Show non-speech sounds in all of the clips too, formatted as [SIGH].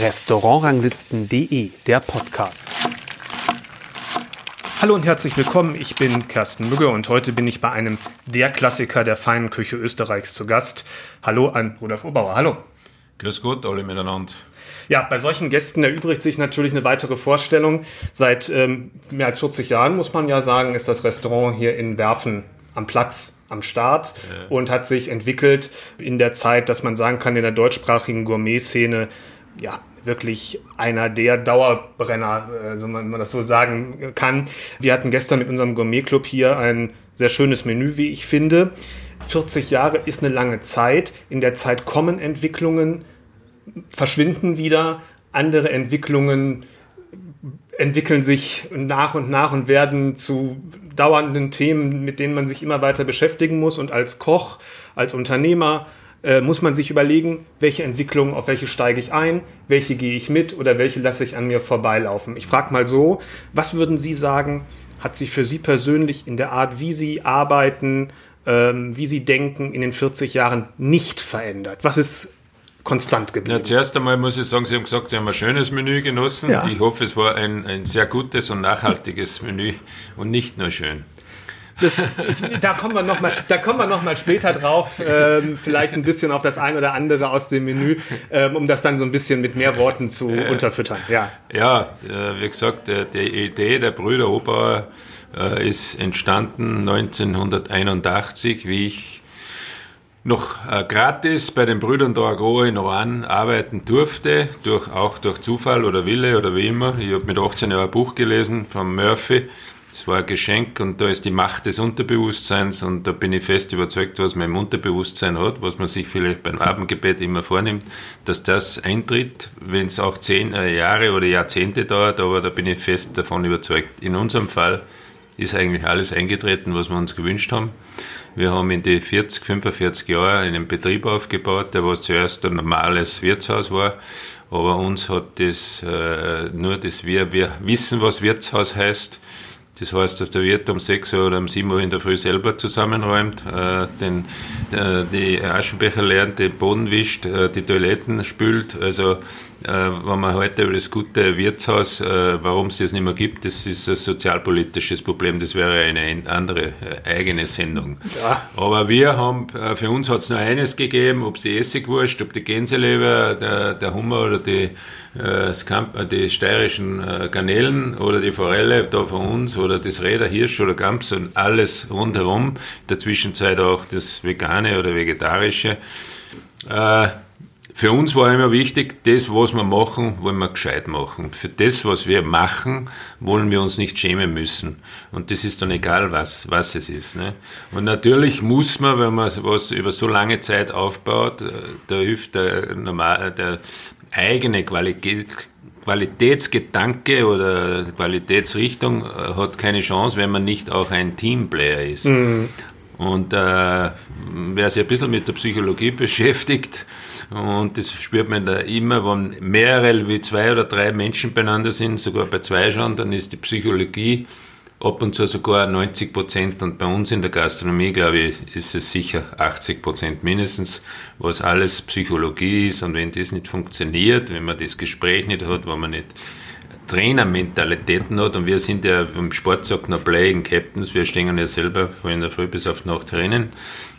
Restaurantranglisten.de, der Podcast. Hallo und herzlich willkommen, ich bin Kersten Mügge und heute bin ich bei einem der Klassiker der feinen Küche Österreichs zu Gast. Hallo an Rudolf Obauer, hallo. Grüß Gott, alle miteinander. Ja, bei solchen Gästen erübrigt sich natürlich eine weitere Vorstellung. Seit ähm, mehr als 40 Jahren, muss man ja sagen, ist das Restaurant hier in Werfen am Platz, am Start ja. und hat sich entwickelt in der Zeit, dass man sagen kann, in der deutschsprachigen Gourmet-Szene, ja, wirklich einer der Dauerbrenner, äh, so man, man das so sagen kann. Wir hatten gestern mit unserem Gourmet-Club hier ein sehr schönes Menü, wie ich finde. 40 Jahre ist eine lange Zeit. In der Zeit kommen Entwicklungen, verschwinden wieder, andere Entwicklungen entwickeln sich nach und nach und werden zu dauernden Themen, mit denen man sich immer weiter beschäftigen muss. Und als Koch, als Unternehmer äh, muss man sich überlegen, welche Entwicklungen, auf welche steige ich ein, welche gehe ich mit oder welche lasse ich an mir vorbeilaufen. Ich frage mal so, was würden Sie sagen, hat sich für Sie persönlich in der Art, wie Sie arbeiten, ähm, wie Sie denken, in den 40 Jahren nicht verändert? Was ist konstant geblieben? Ja, zuerst einmal muss ich sagen, Sie haben gesagt, Sie haben ein schönes Menü genossen. Ja. Ich hoffe, es war ein, ein sehr gutes und nachhaltiges Menü und nicht nur schön. Das, ich, [LAUGHS] da kommen wir noch mal, da kommen wir noch mal später drauf, ähm, vielleicht ein bisschen auf das ein oder andere aus dem Menü, ähm, um das dann so ein bisschen mit mehr Worten zu äh, unterfüttern. Ja, ja äh, wie gesagt, die Idee der Brüder Ober äh, ist entstanden 1981, wie ich noch äh, gratis bei den Brüdern Dorgo in Rouen arbeiten durfte, durch, auch durch Zufall oder Wille oder wie immer. Ich habe mit 18 Jahren ein Buch gelesen von Murphy. Es war ein Geschenk und da ist die Macht des Unterbewusstseins und da bin ich fest überzeugt, was man im Unterbewusstsein hat, was man sich vielleicht beim Abendgebet immer vornimmt, dass das eintritt, wenn es auch zehn äh, Jahre oder Jahrzehnte dauert, aber da bin ich fest davon überzeugt. In unserem Fall ist eigentlich alles eingetreten, was wir uns gewünscht haben. Wir haben in die 40, 45 Jahre einen Betrieb aufgebaut, der was zuerst ein normales Wirtshaus war. Aber uns hat das äh, nur das wir, wir wissen, was Wirtshaus heißt. Das heißt, dass der Wirt um 6 Uhr oder um 7 Uhr in der Früh selber zusammenräumt, äh, den, äh, die Aschenbecher leert, den Boden wischt, äh, die Toiletten spült. Also äh, wenn man heute über das gute Wirtshaus, äh, warum es das nicht mehr gibt, das ist ein sozialpolitisches Problem. Das wäre eine andere äh, eigene Sendung. Ja. Aber wir haben, für uns hat es nur eines gegeben, ob die Essigwurst, ob die Gänseleber, der, der Hummer oder die, die steirischen Garnelen oder die Forelle da von uns oder das Räder, Hirsch oder Gams und alles rundherum. In der Zwischenzeit auch das Vegane oder Vegetarische. Für uns war immer wichtig, das, was wir machen, wollen wir gescheit machen. Für das, was wir machen, wollen wir uns nicht schämen müssen. Und das ist dann egal, was, was es ist. Ne? Und natürlich muss man, wenn man was über so lange Zeit aufbaut, äh, da hilft der, normal, der eigene Qualität, Qualitätsgedanke oder Qualitätsrichtung äh, hat keine Chance, wenn man nicht auch ein Teamplayer ist. Mhm. Und äh, wer sich ein bisschen mit der Psychologie beschäftigt, und das spürt man da immer, wenn mehrere wie zwei oder drei Menschen beieinander sind, sogar bei zwei schon, dann ist die Psychologie ab und zu sogar 90 Prozent. Und bei uns in der Gastronomie, glaube ich, ist es sicher 80 Prozent mindestens, was alles Psychologie ist. Und wenn das nicht funktioniert, wenn man das Gespräch nicht hat, wenn man nicht Trainermentalitäten hat. Und wir sind ja im Sport sagt noch Playing Captains, wir stehen ja selber von der Früh bis auf die Nacht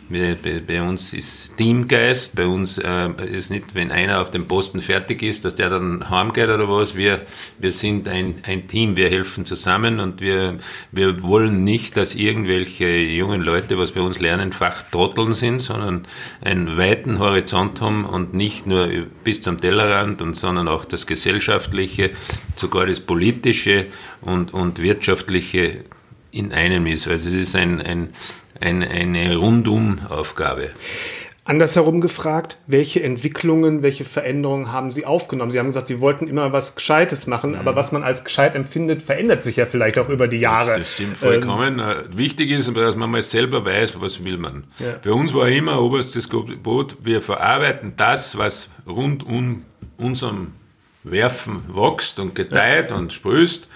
drinnen bei, bei, uns ist Teamgeist, bei uns äh, ist nicht, wenn einer auf dem Posten fertig ist, dass der dann heimgeht oder was. Wir, wir sind ein, ein Team, wir helfen zusammen und wir, wir wollen nicht, dass irgendwelche jungen Leute, was bei uns lernen, Fachtrotteln sind, sondern einen weiten Horizont haben und nicht nur bis zum Tellerrand, und, sondern auch das Gesellschaftliche, sogar das Politische und, und Wirtschaftliche in einem ist. Also es ist ein, ein ein, eine Rundum-Aufgabe. Andersherum gefragt, welche Entwicklungen, welche Veränderungen haben Sie aufgenommen? Sie haben gesagt, Sie wollten immer was Gescheites machen, mhm. aber was man als gescheit empfindet, verändert sich ja vielleicht auch über die Jahre. Das, das stimmt vollkommen. Ähm, Wichtig ist, dass man mal selber weiß, was will man. Ja. Bei uns war immer oberstes Gebot, wir verarbeiten das, was rund um unserem Werfen wächst und gedeiht und sprühst,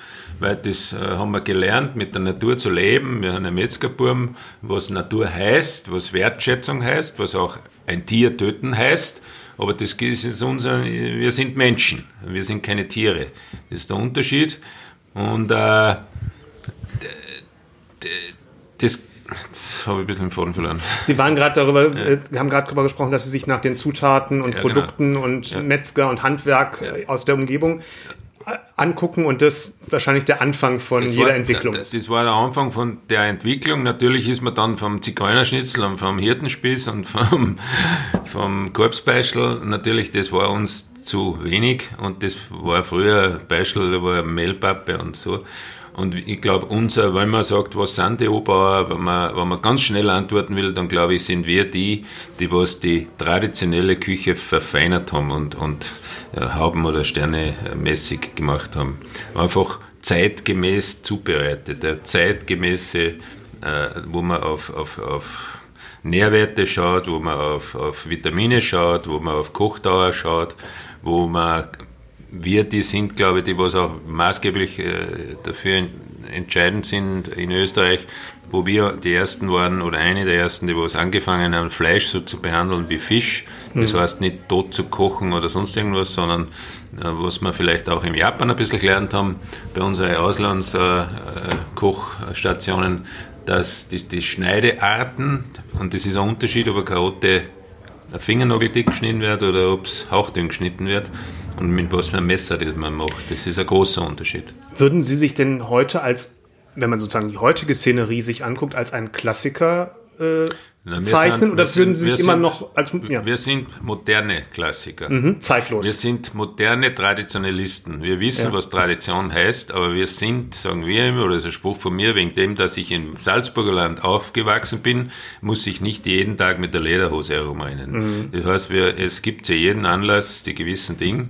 weil das äh, haben wir gelernt, mit der Natur zu leben. Wir haben einen Metzgerburm, was Natur heißt, was Wertschätzung heißt, was auch ein Tier töten heißt. Aber das ist unser, wir sind Menschen, wir sind keine Tiere. Das ist der Unterschied. Und äh, das Jetzt habe ich ein bisschen den Faden verloren. Sie waren gerade darüber, ja. Äh, Sie haben gerade darüber gesprochen, dass Sie sich nach den Zutaten und ja. Produkten genau. und ja. Metzger und Handwerk aus der Umgebung angucken und das wahrscheinlich der Anfang von das jeder war, Entwicklung ist. Das war der Anfang von der Entwicklung. Natürlich ist man dann vom Zigeunerschnitzel und vom Hirtenspieß und vom, [LAUGHS] vom Korbsbeischel, natürlich, das war uns zu wenig und das war früher Beischel, da war Mehlpappe und so. Und ich glaube, unser, wenn man sagt, was sind die Obauer, wenn man, wenn man ganz schnell antworten will, dann glaube ich, sind wir die, die was die traditionelle Küche verfeinert haben und, und ja, Hauben oder Sterne mäßig gemacht haben. Einfach zeitgemäß zubereitet, der zeitgemäße, äh, wo man auf, auf, auf Nährwerte schaut, wo man auf, auf Vitamine schaut, wo man auf Kochdauer schaut, wo man wir die sind, glaube ich, die was auch maßgeblich äh, dafür entscheidend sind in Österreich, wo wir die ersten waren oder eine der ersten, die was angefangen haben, Fleisch so zu behandeln wie Fisch. Das mhm. heißt nicht tot zu kochen oder sonst irgendwas, sondern äh, was wir vielleicht auch im Japan ein bisschen gelernt haben, bei unseren Auslandskochstationen, äh, dass die, die Schneidearten, und das ist ein Unterschied, ob eine Karotte ein Fingernagel geschnitten wird oder ob es hauchdünn geschnitten wird und mit was für einem Messer das man macht. Das ist ein großer Unterschied. Würden Sie sich denn heute als, wenn man sozusagen die heutige Szenerie sich anguckt, als einen Klassiker äh, na, zeichnen sind, oder würden Sie sich immer sind, noch als ja. Wir sind moderne Klassiker. Mhm, zeitlos. Wir sind moderne Traditionalisten. Wir wissen, ja. was Tradition heißt, aber wir sind, sagen wir immer, oder das ist ein Spruch von mir, wegen dem, dass ich im Salzburger Land aufgewachsen bin, muss ich nicht jeden Tag mit der Lederhose herumrennen. Mhm. Das heißt, wir, es gibt zu jedem Anlass die gewissen Dinge.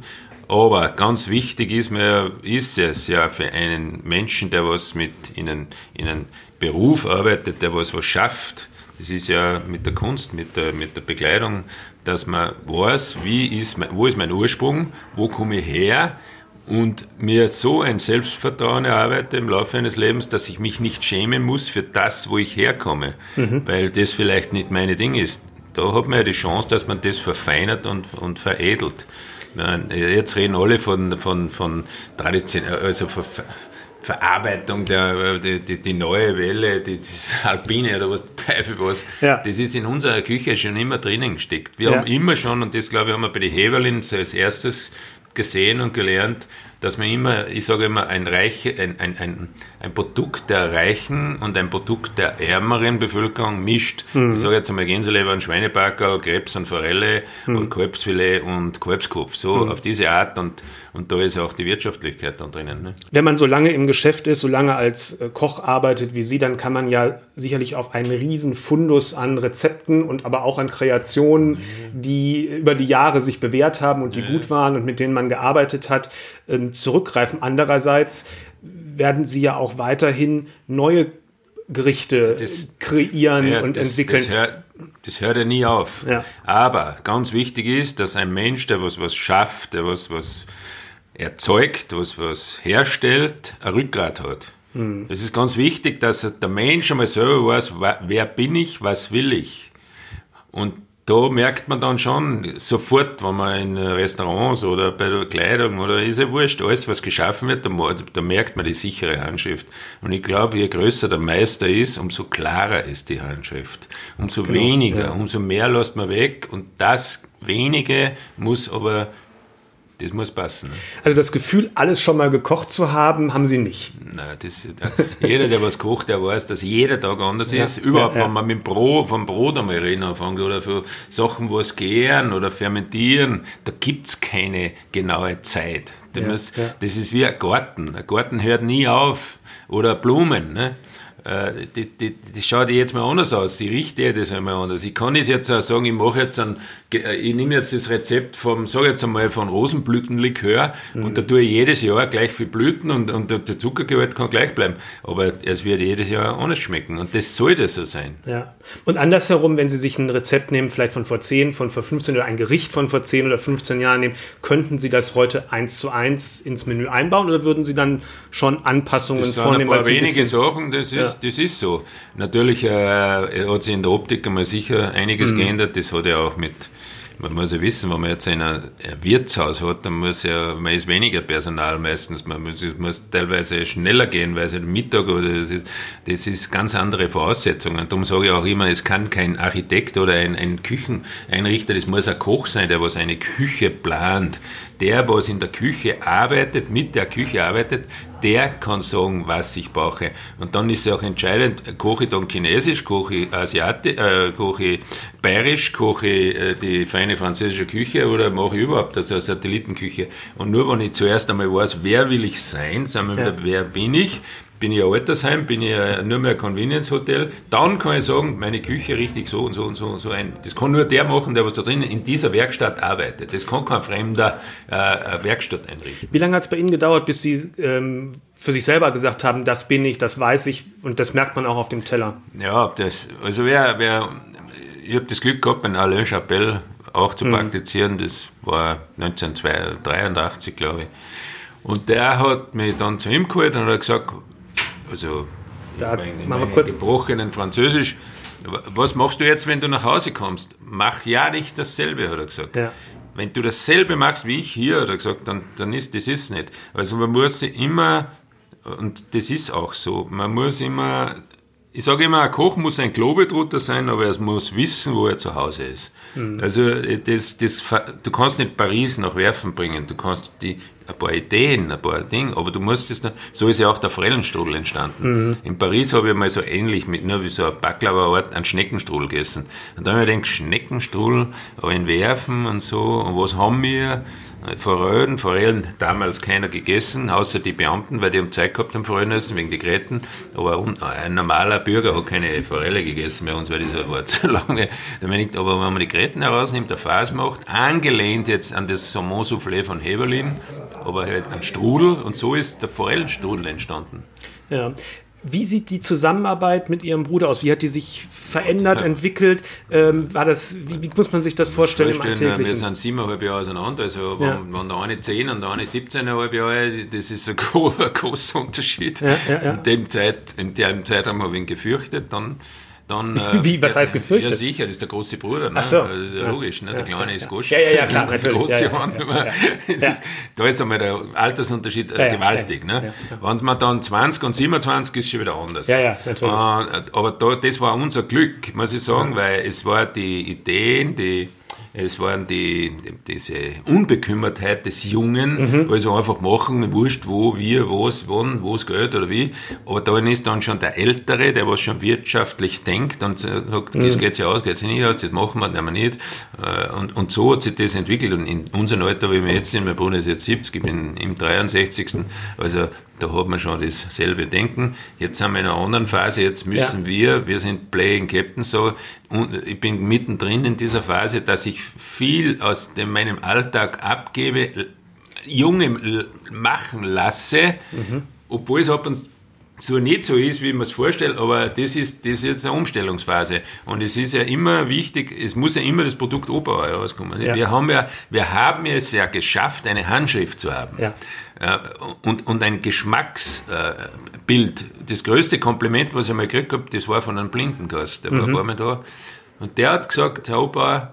Aber ganz wichtig ist mir, ist es ja für einen Menschen, der was mit in einem, in einem Beruf arbeitet, der was was schafft, das ist ja mit der Kunst, mit der, mit der Bekleidung, dass man weiß, wie ist mein, wo ist mein Ursprung, wo komme ich her und mir so ein Selbstvertrauen erarbeite im Laufe eines Lebens, dass ich mich nicht schämen muss für das, wo ich herkomme, mhm. weil das vielleicht nicht meine Ding ist. Da hat man ja die Chance, dass man das verfeinert und, und veredelt. Jetzt reden alle von, von, von Tradition, also von Verarbeitung, der, die, die, die, neue Welle, die, das Alpine oder was Teufel was, ja. das ist in unserer Küche schon immer drinnen gesteckt. Wir ja. haben immer schon, und das glaube ich haben wir bei den Heberlin als erstes gesehen und gelernt, dass man immer, ich sage immer, ein, Reiche, ein, ein, ein, ein Produkt der reichen und ein Produkt der ärmeren Bevölkerung mischt. Mhm. Ich sage jetzt einmal Gänseleber und Schweinebackel, Krebs und Forelle mhm. und Kalbsfilet und Kalbskopf. So mhm. auf diese Art und, und da ist auch die Wirtschaftlichkeit dann drinnen. Ne? Wenn man so lange im Geschäft ist, so lange als äh, Koch arbeitet wie Sie, dann kann man ja sicherlich auf einen riesen Fundus an Rezepten und aber auch an Kreationen, mhm. die über die Jahre sich bewährt haben und die gut waren und mit denen man gearbeitet hat, ähm, zurückgreifen. Andererseits werden sie ja auch weiterhin neue Gerichte das, kreieren ja, und das, entwickeln. Das hört, das hört ja nie auf. Ja. Aber ganz wichtig ist, dass ein Mensch, der was, was schafft, der was, was erzeugt, was, was herstellt, ein Rückgrat hat. Hm. Es ist ganz wichtig, dass der Mensch einmal selber weiß, wer bin ich, was will ich. Und da merkt man dann schon sofort, wenn man in Restaurants oder bei der Kleidung oder ist ja wurscht, alles was geschaffen wird, da, da merkt man die sichere Handschrift. Und ich glaube, je größer der Meister ist, umso klarer ist die Handschrift. Umso genau, weniger, ja. umso mehr lässt man weg und das wenige muss aber das muss passen. Ne? Also das Gefühl, alles schon mal gekocht zu haben, haben Sie nicht. Nein, das, jeder, der was kocht, der weiß, dass jeder Tag anders ja, ist. Überhaupt, ja, ja. wenn man mit Brot, vom Brot einmal reden anfängt oder für Sachen, was gären oder fermentieren, da gibt es keine genaue Zeit. Das, das ist wie ein Garten. Ein Garten hört nie auf. Oder Blumen. Ne? die, die, die schaut jetzt mal anders aus, sie riecht ja das einmal anders. Ich kann nicht jetzt auch sagen, ich mache jetzt ein, äh, ich nehme jetzt das Rezept vom, sage jetzt einmal, von Rosenblütenlikör mhm. und da tue ich jedes Jahr gleich viel Blüten und, und der Zuckergehalt kann gleich bleiben. Aber es wird jedes Jahr anders schmecken und das sollte so sein. Ja. Und andersherum, wenn Sie sich ein Rezept nehmen, vielleicht von vor 10, von vor 15 oder ein Gericht von vor 10 oder 15 Jahren nehmen, könnten Sie das heute eins zu eins ins Menü einbauen oder würden Sie dann schon Anpassungen das vornehmen? Das sind ein paar wenige Sachen, das ist, ja. das ist so. Natürlich äh, hat sich in der Optik einmal sicher einiges mhm. geändert, das hat ja auch mit man muss ja wissen, wenn man jetzt ein Wirtshaus hat, dann muss ja, man ist weniger Personal meistens, man muss, muss teilweise schneller gehen, weil es ein Mittag oder das ist, das ist ganz andere Voraussetzungen. Darum sage ich auch immer, es kann kein Architekt oder ein, ein Kücheneinrichter, das muss ein Koch sein, der was eine Küche plant, der, was in der Küche arbeitet, mit der Küche arbeitet, der kann sagen, was ich brauche. Und dann ist es auch entscheidend, koche ich dann Chinesisch, koche ich Asiatisch, äh, koche ich Bayerisch, koche ich äh, die feine französische Küche oder mache ich überhaupt also eine Satellitenküche. Und nur wenn ich zuerst einmal weiß, wer will ich sein, sagen wir ja. wer bin ich, bin ich ein Altersheim, bin ich nur mehr ein Convenience Hotel, dann kann ich sagen, meine Küche richtig so und so und so und so ein. Das kann nur der machen, der was da drinnen in dieser Werkstatt arbeitet. Das kann kein Fremder äh, Werkstatt einrichten. Wie lange hat es bei Ihnen gedauert, bis Sie ähm, für sich selber gesagt haben, das bin ich, das weiß ich und das merkt man auch auf dem Teller? Ja, das, also wer, wer ich habe das Glück gehabt, in Alain Chapelle auch zu mhm. praktizieren. Das war 1983, glaube ich. Und der hat mich dann zu ihm geholt und hat gesagt, also da in meinem gebrochenen Französisch, was machst du jetzt, wenn du nach Hause kommst? Mach ja nicht dasselbe, hat er gesagt. Ja. Wenn du dasselbe machst wie ich hier, hat er gesagt, dann, dann ist das ist nicht. Also man muss immer, und das ist auch so, man muss immer ich sage immer, ein Koch muss ein Globetrotter sein, aber er muss wissen, wo er zu Hause ist. Mhm. Also das, das, du kannst nicht Paris nach Werfen bringen, du kannst die, ein paar Ideen, ein paar Dinge, aber du musst es dann, so ist ja auch der Forellenstrudel entstanden. Mhm. In Paris habe ich mal so ähnlich mit nur wie so ein Baklava-Ort einen Schneckenstrudel gegessen. Und da habe ich gedacht, Schneckenstrudel, aber in Werfen und so, und was haben wir? Forellen, Forellen damals keiner gegessen, außer die Beamten, weil die haben Zeit gehabt am Forellen essen, wegen die Gräten. Aber ein normaler Bürger hat keine Forelle gegessen bei uns, weil das war zu [LAUGHS] lange. aber wenn man die Gräten herausnimmt, der Fass macht, angelehnt jetzt an das Saumon-Soufflé von Heberlin, aber halt ein Strudel und so ist der Forellenstrudel entstanden. Ja, wie sieht die Zusammenarbeit mit Ihrem Bruder aus? Wie hat die sich verändert, ja. entwickelt? Ähm, war das, wie, wie, muss man sich das vorstellen, im Wir sind siebeneinhalb Jahre auseinander. Also, ja. wenn, wenn, der eine zehn und der eine 17,5 Jahre das ist ein, [LAUGHS] großer Unterschied. Ja, in, dem Zeit, in dem Zeitraum habe ich ihn gefürchtet. Dann dann, [LAUGHS] äh, Wie, was heißt gefürchtet? Ja, sicher, das ist der große Bruder. Ne? Ach so. Das ist ja, logisch. Ne? Der Kleine ist Gosch. Ja, ja, ja, klar. Der große ja, ja, ist, Da ist einmal der Altersunterschied äh, gewaltig. Ne? Wenn man dann 20 und 27 ist, schon wieder anders. Ja, ja, natürlich. Äh, aber da, das war unser Glück, muss ich sagen, weil es war die Ideen, die es waren die, diese Unbekümmertheit des Jungen, mhm. also einfach machen, wurscht wo, wie, was, wann, wo es geht oder wie. Aber da ist dann schon der Ältere, der was schon wirtschaftlich denkt und sagt, mhm. das geht sich aus, geht sich nicht aus, das machen wir, nehmen wir nicht. Äh, und, und so hat sich das entwickelt. Und in unserem Alter, wie wir jetzt sind, mein Bruder ist jetzt 70, ich bin im 63. Also da hat man schon dasselbe Denken. Jetzt sind wir in einer anderen Phase, jetzt müssen ja. wir, wir sind Playing Captain so, ich bin mittendrin in dieser Phase, dass ich viel aus dem, meinem Alltag abgebe, Junge machen lasse, mhm. obwohl es ab und so nicht so ist, wie man es vorstellt, aber das ist, das ist jetzt eine Umstellungsphase. Und es ist ja immer wichtig, es muss ja immer das Produkt Oberau herauskommen. Ja. Wir, haben ja, wir haben es ja geschafft, eine Handschrift zu haben. Ja. Und, und ein Geschmacksbild. Das größte Kompliment, was ich mal gekriegt habe, das war von einem Blindengast. Der war mhm. ein paar Mal da. Und der hat gesagt, Herr Opa,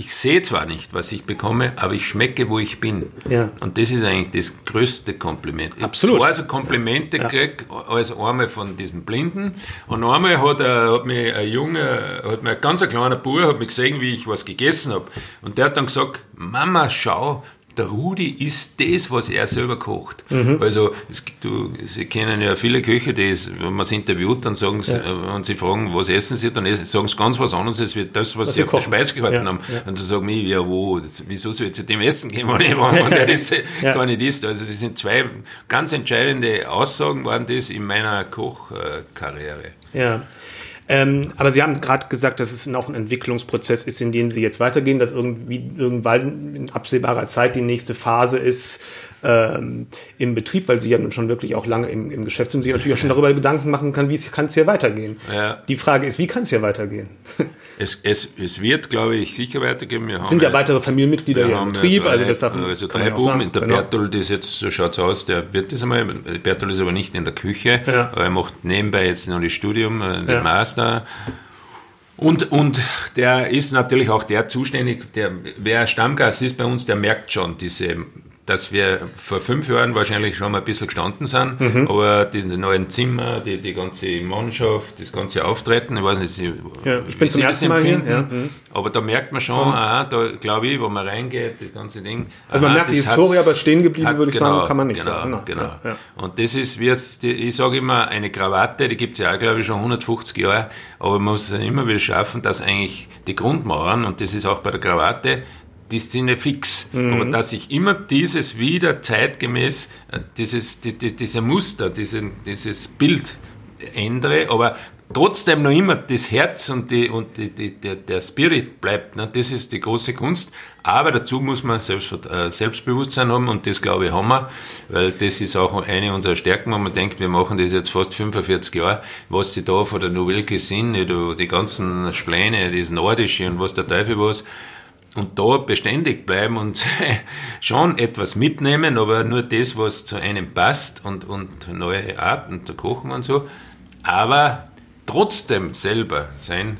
ich sehe zwar nicht, was ich bekomme, aber ich schmecke, wo ich bin. Ja. Und das ist eigentlich das größte Kompliment. Absolut. Ich habe so Komplimente ja. gekriegt, als einmal von diesem Blinden. Und einmal hat, er, hat mich ein Junge, hat mir ein ganz kleiner Bub, hat mich gesehen, wie ich was gegessen habe. Und der hat dann gesagt, Mama, schau, der Rudi isst das, was er selber kocht. Mhm. Also, es, du, Sie kennen ja viele Köche, die, wenn man sie interviewt, dann sagen sie, ja. Äh, wenn sie fragen, was essen sie, dann sagen sie ganz was anderes als das, was, was sie auf der Speise gehalten ja. haben. Ja. Und sie sagen mir, ja, wo, das, wieso soll ich zu dem essen gehen, [LAUGHS] wenn, ich, wenn der das gar nicht isst? Also, das sind zwei ganz entscheidende Aussagen, waren das in meiner Kochkarriere. Ja. Ähm, aber Sie haben gerade gesagt, dass es noch ein Entwicklungsprozess ist, in den Sie jetzt weitergehen, dass irgendwie irgendwann in absehbarer Zeit die nächste Phase ist, ähm, im Betrieb, weil sie ja nun schon wirklich auch lange im, im Geschäft sind, sich natürlich auch schon darüber Gedanken machen kann, wie kann es hier weitergehen. Ja. Die Frage ist, wie kann es hier weitergehen? [LAUGHS] Es, es, es wird, glaube ich, sicher weitergehen. Wir es sind ja weitere Familienmitglieder hier im Betrieb, drei, also das darf Also drei Buben, der genau. Bertold ist jetzt, so schaut es aus, der wird das einmal, Bertold ist aber nicht in der Küche, ja. aber er macht nebenbei jetzt noch das Studium, äh, den ja. Master. Und, und der ist natürlich auch der zuständig, der, wer Stammgast ist bei uns, der merkt schon diese dass wir vor fünf Jahren wahrscheinlich schon mal ein bisschen gestanden sind, mhm. aber die neuen Zimmer, die, die ganze Mannschaft, das ganze Auftreten, ich weiß nicht, Sie, ja, ich bin zum ersten Mal hier. Ja. Mhm. Aber da merkt man schon, mhm. ah, da glaube ich, wo man reingeht, das ganze Ding. Also man aha, merkt die Historie, aber stehen geblieben, würde ich genau, sagen, kann man nicht genau, sagen. Genau. Ja, ja. Und das ist, wie es, ich sage immer, eine Krawatte, die gibt es ja auch, glaube ich, schon 150 Jahre, aber man muss immer wieder schaffen, dass eigentlich die Grundmauern, und das ist auch bei der Krawatte, die sind ja fix. Mhm. Aber dass ich immer dieses wieder zeitgemäß, äh, dieses, die, die, dieser Muster, diesen, dieses Bild ändere, aber trotzdem noch immer das Herz und, die, und die, die, der, Spirit bleibt. Ne? Das ist die große Kunst. Aber dazu muss man Selbst, äh, Selbstbewusstsein haben und das glaube ich haben wir, weil das ist auch eine unserer Stärken, wenn man denkt, wir machen das jetzt fast 45 Jahre, was sie da von der Nouvelle Cuisine, die, die ganzen Spläne, das Nordische und was der Teufel was, und da beständig bleiben und [LAUGHS] schon etwas mitnehmen, aber nur das, was zu einem passt und, und neue Arten zu kochen und so, aber trotzdem selber sein.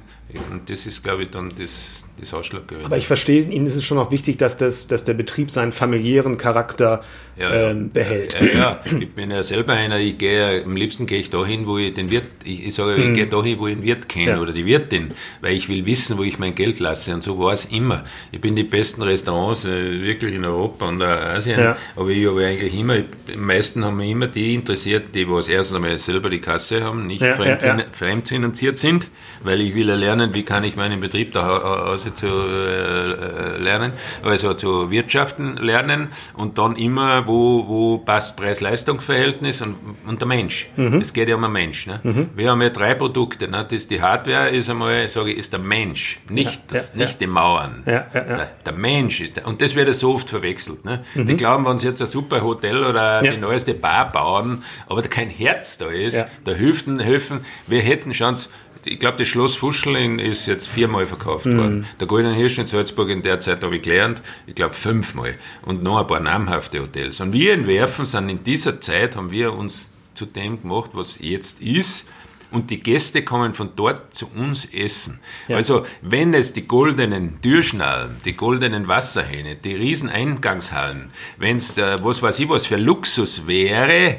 Und das ist, glaube ich, dann das, das Ausschlaggebende. Aber ich verstehe, Ihnen ist es schon auch wichtig, dass, das, dass der Betrieb seinen familiären Charakter ja, ähm, behält. Ja, ja, ich bin ja selber einer, ich gehe, am liebsten gehe ich dahin, wo ich den Wirt, ich, ich sage, ich mhm. gehe dahin, wo ich den Wirt kenne ja. oder die Wirtin, weil ich will wissen, wo ich mein Geld lasse und so war es immer. Ich bin die besten Restaurants äh, wirklich in Europa und Asien, aber ich habe eigentlich immer, die meisten haben mich immer die interessiert, die was erstens einmal selber die Kasse haben, nicht fremd, fremdfinanziert sind, weil ich will ja lernen, wie kann ich meinen Betrieb da aus zu äh, lernen, also zu wirtschaften lernen und dann immer, wo, wo passt Preis-Leistung-Verhältnis und, und der Mensch. Mhm. Es geht ja um den Mensch. Ne? Mhm. Wir haben ja drei Produkte. Ne? Das, die Hardware ist einmal, sage ich, ist der Mensch, nicht, ja, das, ja, nicht ja. die Mauern. Der, der, Mensch ist der, und das wird ja so oft verwechselt. Ne? Mhm. Die glauben, wenn sie jetzt ein super Hotel oder die neueste Bar bauen, aber da kein Herz da ist, da helfen, helfen, wir hätten Chance, ich glaube, das Schloss Fuscheln ist jetzt viermal verkauft mhm. worden. Der Goldene Hirsch in Salzburg in der Zeit habe ich gelernt, ich glaube fünfmal. Und noch ein paar namhafte Hotels. Und wir in Werfen sind in dieser Zeit, haben wir uns zu dem gemacht, was jetzt ist. Und die Gäste kommen von dort zu uns essen. Ja. Also, wenn es die goldenen Türschnallen, die goldenen Wasserhähne, die riesen Eingangshallen, wenn es, äh, was weiß ich was für Luxus wäre,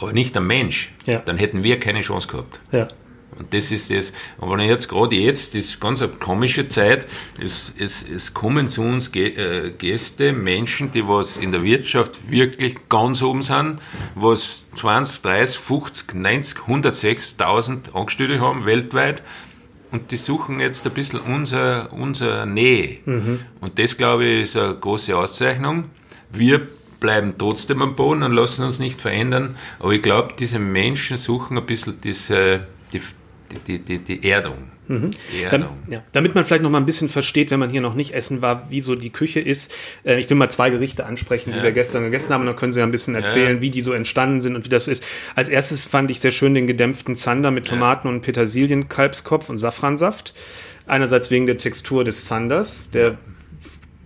aber nicht der Mensch, ja. dann hätten wir keine Chance gehabt. Ja. Und das ist das. Und wenn ich jetzt gerade jetzt, das ist ganz eine komische Zeit, es, es, es kommen zu uns äh, Gäste, Menschen, die was in der Wirtschaft wirklich ganz oben sind, was 20, 30, 50, 90, 106.000 Angestellte haben weltweit. Und die suchen jetzt ein bisschen unser, unser Nähe. Mhm. Und das, glaube ich, ist eine große Auszeichnung. Wir bleiben trotzdem am Boden und lassen uns nicht verändern. Aber ich glaube, diese Menschen suchen ein bisschen diese, die, die, die, die Erdung. Mhm. Erdung. Ja, damit man vielleicht noch mal ein bisschen versteht, wenn man hier noch nicht essen war, wie so die Küche ist. Äh, ich will mal zwei Gerichte ansprechen, ja. die wir gestern gegessen haben, und dann können Sie ja ein bisschen erzählen, ja. wie die so entstanden sind und wie das ist. Als erstes fand ich sehr schön den gedämpften Zander mit Tomaten und Petersilien, Kalbskopf und Safransaft. Einerseits wegen der Textur des Zanders, der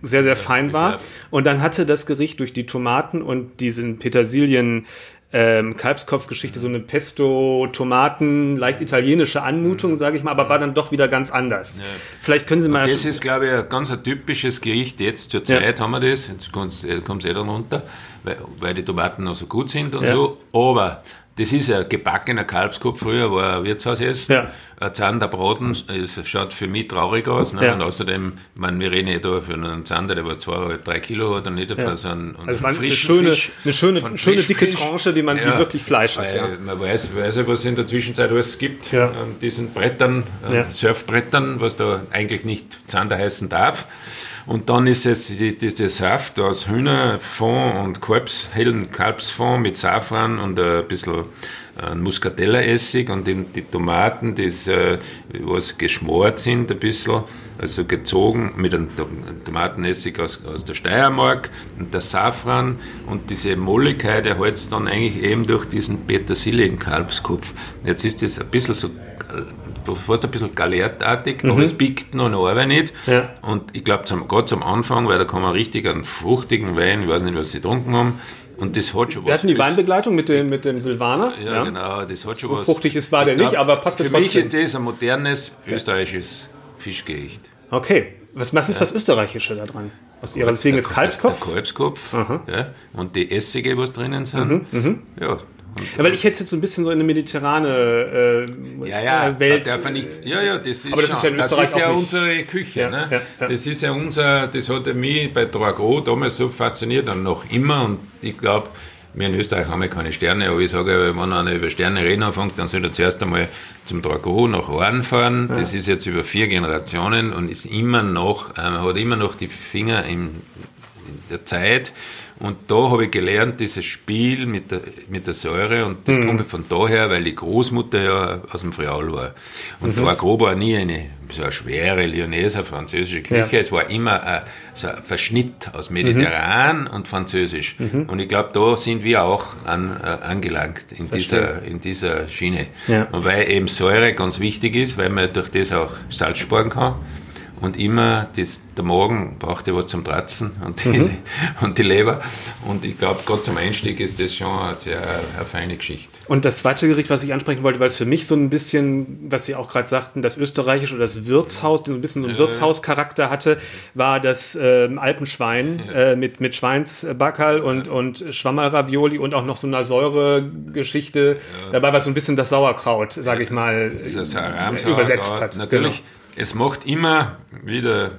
sehr, sehr fein war. Und dann hatte das Gericht durch die Tomaten und diesen Petersilien ähm, Kalbskopfgeschichte, so eine Pesto, Tomaten, leicht italienische Anmutung, mhm. sage ich mal, aber war dann doch wieder ganz anders. Ja. Vielleicht können Sie mal. Und das ist, glaube ich, ein ganz ein typisches Gericht. Jetzt zur Zeit ja. haben wir das, jetzt kommt es eh dann runter, weil, weil, die Tomaten noch so gut sind und ja. so. Aber das ist ein gebackener Kalbskopf, früher war ein Wirtshausessen. Ja. Ein Zander Braten, es schaut für mich traurig aus. Ne? Ja. Und außerdem, ich meine, wir reden ja da für einen Zander, der war zwei, drei Kilo oder nicht, ja. so einen, also eine schöne, Fisch, eine schöne, schöne dicke Tranche, die man ja, die wirklich Fleisch hat. Ja. Man weiß, weiß ja, was es in der Zwischenzeit alles gibt. Ja. An diesen Brettern, ja. Surfbrettern, was da eigentlich nicht Zander heißen darf. Und dann ist es dieser Saft aus Hühnerfond und Kalbs, hellen Kalbsfond mit Safran und ein bisschen ein Muscatella-Essig und die, die Tomaten, die äh, was geschmort sind ein bisschen, also gezogen mit einem Tomatenessig aus, aus der Steiermark und der Safran und diese Molligkeit erhält es dann eigentlich eben durch diesen Petersilien-Kalbskopf. Jetzt ist das ein bisschen so fast ein bisschen galertartig, mhm. aber es biegt noch eine nicht. Ja. Und ich glaube, gerade zum Anfang, weil da kann man richtig einen fruchtigen Wein, ich weiß nicht, was sie getrunken haben, und das hat schon. Wir hatten die Weinbegleitung mit dem, mit dem Silvaner. Ja, ja. genau, das hat schon so was. Fruchtig ist war der nicht, aber passt Für mich ist das ein modernes österreichisches Fischgericht. Okay, was, was ist das Österreichische da dran? Aus Ihrer Deswegen ist Kalbskopf? Der Kalbskopf, ja, und die Essige, was drinnen sind. Mhm, mhm. Ja, ja, weil ich hätte jetzt so ein bisschen so eine mediterrane äh, ja, ja, Welt. Darf nicht, ja, ja, das ist, aber das ist ja, in das ist ja unsere Küche. Ja, ne? Das ist ja unser, das hat mich bei Drago damals so fasziniert und noch immer. Und ich glaube, wir in Österreich haben ja keine Sterne, aber ich sage, wenn einer über Sterne reden anfängt, dann soll er zuerst einmal zum Drago nach Ohren fahren. Das ist jetzt über vier Generationen und ist immer noch, äh, hat immer noch die Finger in, in der Zeit und da habe ich gelernt, dieses Spiel mit der, mit der Säure, und das mhm. kommt von daher, weil die Großmutter ja aus dem Friaul war. Und mhm. da grob war nie eine, so eine schwere Lyonneser französische Küche, ja. es war immer ein, so ein Verschnitt aus Mediterran mhm. und Französisch. Mhm. Und ich glaube, da sind wir auch an, äh, angelangt in dieser, in dieser Schiene. Ja. Und weil eben Säure ganz wichtig ist, weil man durch das auch Salz sparen kann und immer das, der Magen braucht ja was zum Tratzen und die, mhm. [LAUGHS] und die Leber. Und ich glaube, gerade zum Einstieg ist das schon eine sehr eine feine Geschichte. Und das zweite Gericht, was ich ansprechen wollte, weil es für mich so ein bisschen, was Sie auch gerade sagten, das österreichische oder das Wirtshaus, so ein bisschen so einen Wirtshauscharakter hatte, war das äh, Alpenschwein ja. äh, mit, mit Schweinsbackerl und, ja. und Schwammerravioli und auch noch so einer Säuregeschichte. Ja. Dabei war so ein bisschen das Sauerkraut, sage ich mal, übersetzt hat. Natürlich. Genau es macht immer, wie der,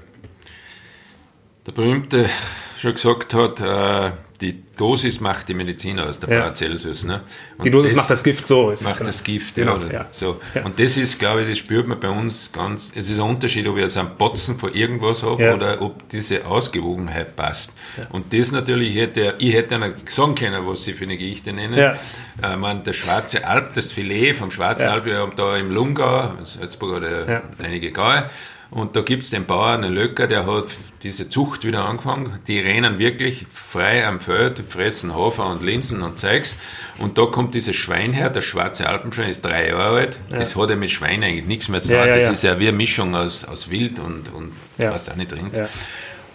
der berühmte schon gesagt hat, äh, die Dosis macht die Medizin aus, der ja. Paracelsus. Ne? die Dosis das macht das Gift so. Ist, macht genau. das Gift, genau, ja, ja. So. Ja. Und das ist, glaube ich, das spürt man bei uns ganz. Es ist ein Unterschied, ob ich jetzt einen Botzen von irgendwas habe oder ob diese Ausgewogenheit passt. Und das natürlich hätte, ich hätte einer sagen können, was sie für eine Geschichte nennen. Ja. Äh, man, der Schwarze Alp, das Filet vom Schwarzen Alp, wir haben da im Lungau, Salzburg hat ja einige Gaue, und da gibt es den Bauern, einen Löcker, der hat diese Zucht wieder angefangen. Die rennen wirklich frei am Feld, fressen Hafer und Linsen und Zeugs. Und da kommt dieses Schwein her, das schwarze Alpenschwein, ist drei Jahre alt. Ja. Das hat ja mit Schwein eigentlich nichts mehr zu tun. Ja, ja, das ist ja wie eine Mischung aus, aus Wild und, und was auch nicht drin.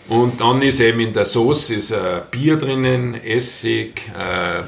Und dann ist eben in der Sauce ist, äh, Bier drinnen, Essig, äh,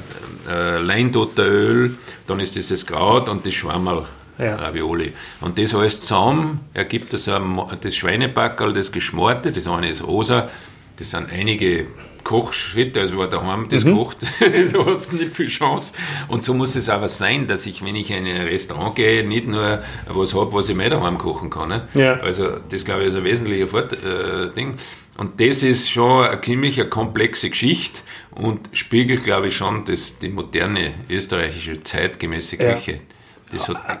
äh, Leindotteröl, dann ist dieses Kraut und das Schwammerl ja. Ravioli. Und das alles zusammen ergibt das, das Schweinebackerl, das Geschmorte, das eine ist rosa, das sind einige Kochschritte, also war daheim das mhm. kocht, so hast du nicht viel Chance. Und so muss es aber sein, dass ich, wenn ich in ein Restaurant gehe, nicht nur was habe, was ich mir daheim kochen kann. Ne? Ja. Also das, glaube ich, ist ein wesentlicher Fort äh, Ding. Und das ist schon eine ziemlich eine komplexe Geschichte und spiegelt, glaube ich, schon das, die moderne österreichische zeitgemäße Küche. Ja.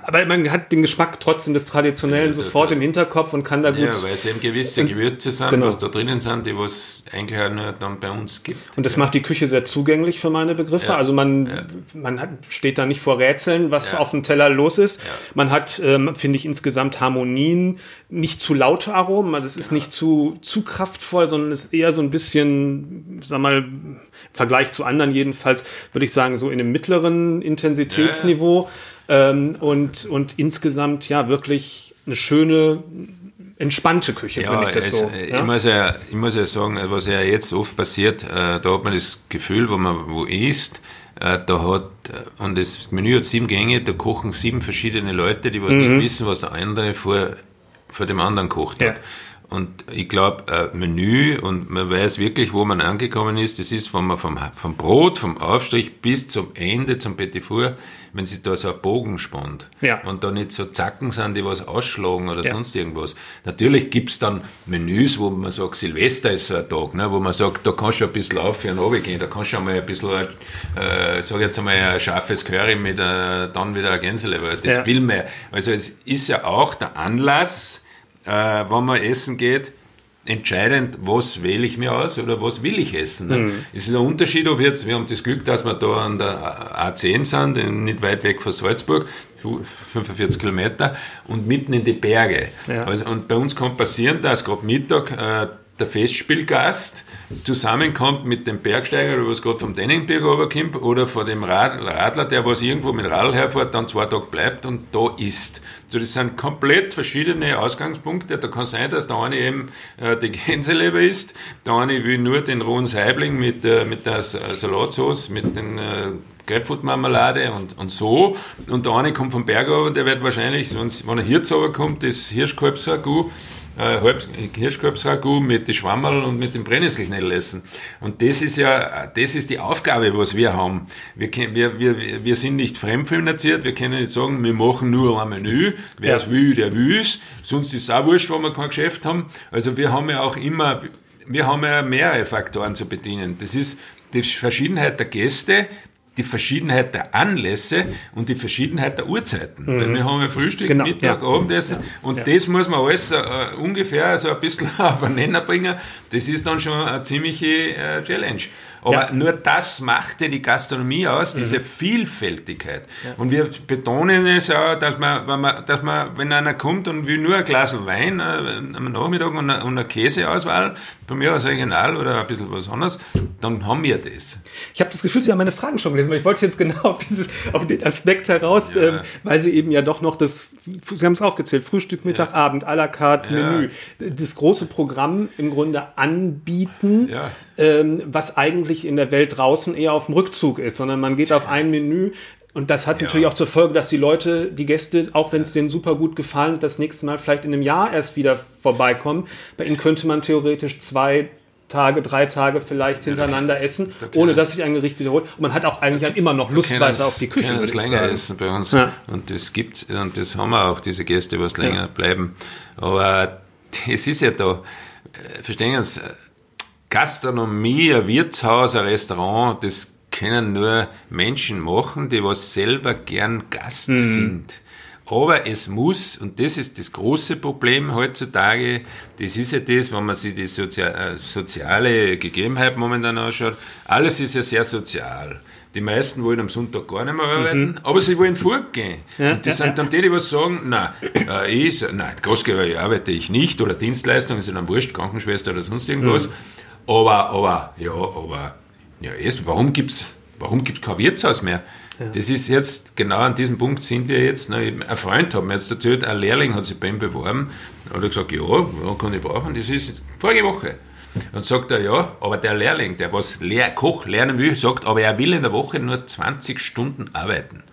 Aber man hat den Geschmack trotzdem des Traditionellen ja, sofort im Hinterkopf und kann da gut. Ja, weil es eben gewisse Gewürze sind, genau. was da drinnen sind, die es eigentlich auch nur dann bei uns gibt. Und das ja. macht die Küche sehr zugänglich für meine Begriffe. Ja. Also man, man hat, steht da nicht vor Rätseln, was auf dem Teller los ist. Man hat, ähm, finde ich, insgesamt Harmonien, nicht zu laute Aromen, also es ist nicht zu, zu kraftvoll, sondern es ist eher so ein bisschen, sag mal, im Vergleich zu anderen jedenfalls, würde ich sagen, so in einem mittleren Intensitätsniveau. Ähm, und, und insgesamt ja wirklich eine schöne, entspannte Küche, ja, finde ich das es, so. Ich, muss ja, ich muss ja sagen, was ja jetzt oft passiert, äh, da hat man das Gefühl, wo man wo isst, äh, da hat, äh, und das Menü hat sieben Gänge, da kochen sieben verschiedene Leute, die was mhm. nicht wissen, was der andere vor, vor dem anderen kocht ja. hat. Und ich glaube, Menü und man weiß wirklich, wo man angekommen ist. Das ist, wenn man vom, vom Brot, vom Aufstrich bis zum Ende, zum Petit Four, wenn sich da so ein Bogen spannt Ja. und da nicht so Zacken sind, die was ausschlagen oder Ja. sonst irgendwas. Natürlich gibt's dann Menüs, wo man sagt, Silvester ist so ein Tag, ne, wo man sagt, da kannst du ein bisschen auf und runter gehen, da kannst du einmal ein bisschen, äh, sag jetzt einmal, ein scharfes Curry mit äh, dann wieder ein Gänseleber. Das Ja. will man. Also es ist ja auch der Anlass, äh, wenn man essen geht, entscheidend, was wähle ich mir aus oder was will ich essen. Ne? Es ist ein Unterschied, ob jetzt, wir haben das Glück, dass wir da an der A10 sind, in- nicht weit weg von Salzburg, fu- 45 Kilometer, und mitten in die Berge. Ja. Also, und bei uns kann passieren, dass gerade Mittag äh, der Festspielgast zusammenkommt mit dem Bergsteiger, der was gerade vom Denningberg runterkommt, oder von dem Rad, Radler, der was irgendwo mit Radl herfährt, dann zwei Tage bleibt und da isst. So, das sind komplett verschiedene Ausgangspunkte. Da kann sein, dass der eine eben äh, die Gänseleber isst, der eine will nur den rohen Saibling mit, äh, mit der Salatsauce, mit den äh, Grapefruitmarmelade und, und so. Und der eine kommt vom Berg runter, der wird wahrscheinlich, wenn's- wenn er Hirz kommt, das Hirschkalbsragout, äh, Hirschkalbsragout mit den Schwammerl und mit dem Brennnesselknödel essen. Und das ist ja, das ist die Aufgabe, was wir haben. Wir, wir, wir, wir sind nicht fremdfinanziert, wir können nicht sagen, wir machen nur ein Menü, wer Ja. es will, der will es, sonst ist es auch wurscht, wenn wir kein Geschäft haben. Also wir haben ja auch immer, wir haben ja mehrere Faktoren zu bedienen. Das ist die Verschiedenheit der Gäste, die Verschiedenheit der Anlässe und die Verschiedenheit der Uhrzeiten. Weil wir haben ja Frühstück, Genau, Mittag, ja. Abendessen und das muss man alles äh, ungefähr so ein bisschen [LAUGHS] auf einen Nenner bringen. Das ist dann schon eine ziemliche äh, Challenge. Aber Ja. nur das machte die Gastronomie aus, diese Vielfältigkeit. Und wir betonen es auch, dass man, wenn man, dass man, wenn einer kommt und will nur ein Glas Wein äh, am Nachmittag und eine, und eine Käseauswahl, von mir aus regional oder ein bisschen was anderes, dann haben wir das. Ich habe das Gefühl, Sie haben meine Fragen schon gelesen, weil ich wollte jetzt genau auf, dieses, auf den Aspekt heraus, Ja. ähm, weil Sie eben ja doch noch das, Sie haben es aufgezählt, Frühstück, Mittag, Abend, à la carte, Ja. Menü, das große Programm im Grunde anbieten, Ja. Ähm, was eigentlich in der Welt draußen eher auf dem Rückzug ist, sondern man geht auf ein Menü. Und das hat natürlich auch zur Folge, dass die Leute, die Gäste, auch wenn es denen super gut gefallen das nächste Mal vielleicht in einem Jahr erst wieder vorbeikommen. Bei ihnen könnte man theoretisch zwei Tage, drei Tage vielleicht hintereinander essen, da ohne dass sich ein Gericht wiederholt. Und man hat auch eigentlich dann immer noch Lust weiter es- auf die Küche. ich länger sagen. essen bei uns. Ja. Und das gibt's und das haben wir auch, diese Gäste, was länger bleiben. Aber es ist ja da, äh, verstehen Sie, Gastronomie, ein Wirtshaus, ein Restaurant, das können nur Menschen machen, die was selber gern Gast Mhm. sind. Aber es muss, und das ist das große Problem heutzutage, das ist ja das, wenn man sich die äh, soziale Gegebenheit momentan anschaut, alles ist ja sehr sozial. Die meisten wollen am Sonntag gar nicht mehr arbeiten, aber sie wollen fortgehen. Mhm. Ja, und das ja, sind dann die, die was sagen, nein, äh, ich, nein, Gastgeber ich arbeite ich nicht, oder Dienstleistung ist ja dann wurscht, Krankenschwester oder sonst irgendwas. Mhm. Aber, aber, ja, aber, ja, erst, warum gibt's, warum gibt's kein Wirtshaus mehr? Das ist jetzt, genau an diesem Punkt sind wir jetzt. Ne, ein Freund hat mir jetzt erzählt, ein Lehrling hat sich bei ihm beworben, hat er gesagt, ja, ja, kann ich brauchen, das ist vorige Woche. Und sagt er, ja, aber der Lehrling, der was Lehr Koch lernen will, sagt, aber er will in der Woche nur 20 Stunden arbeiten.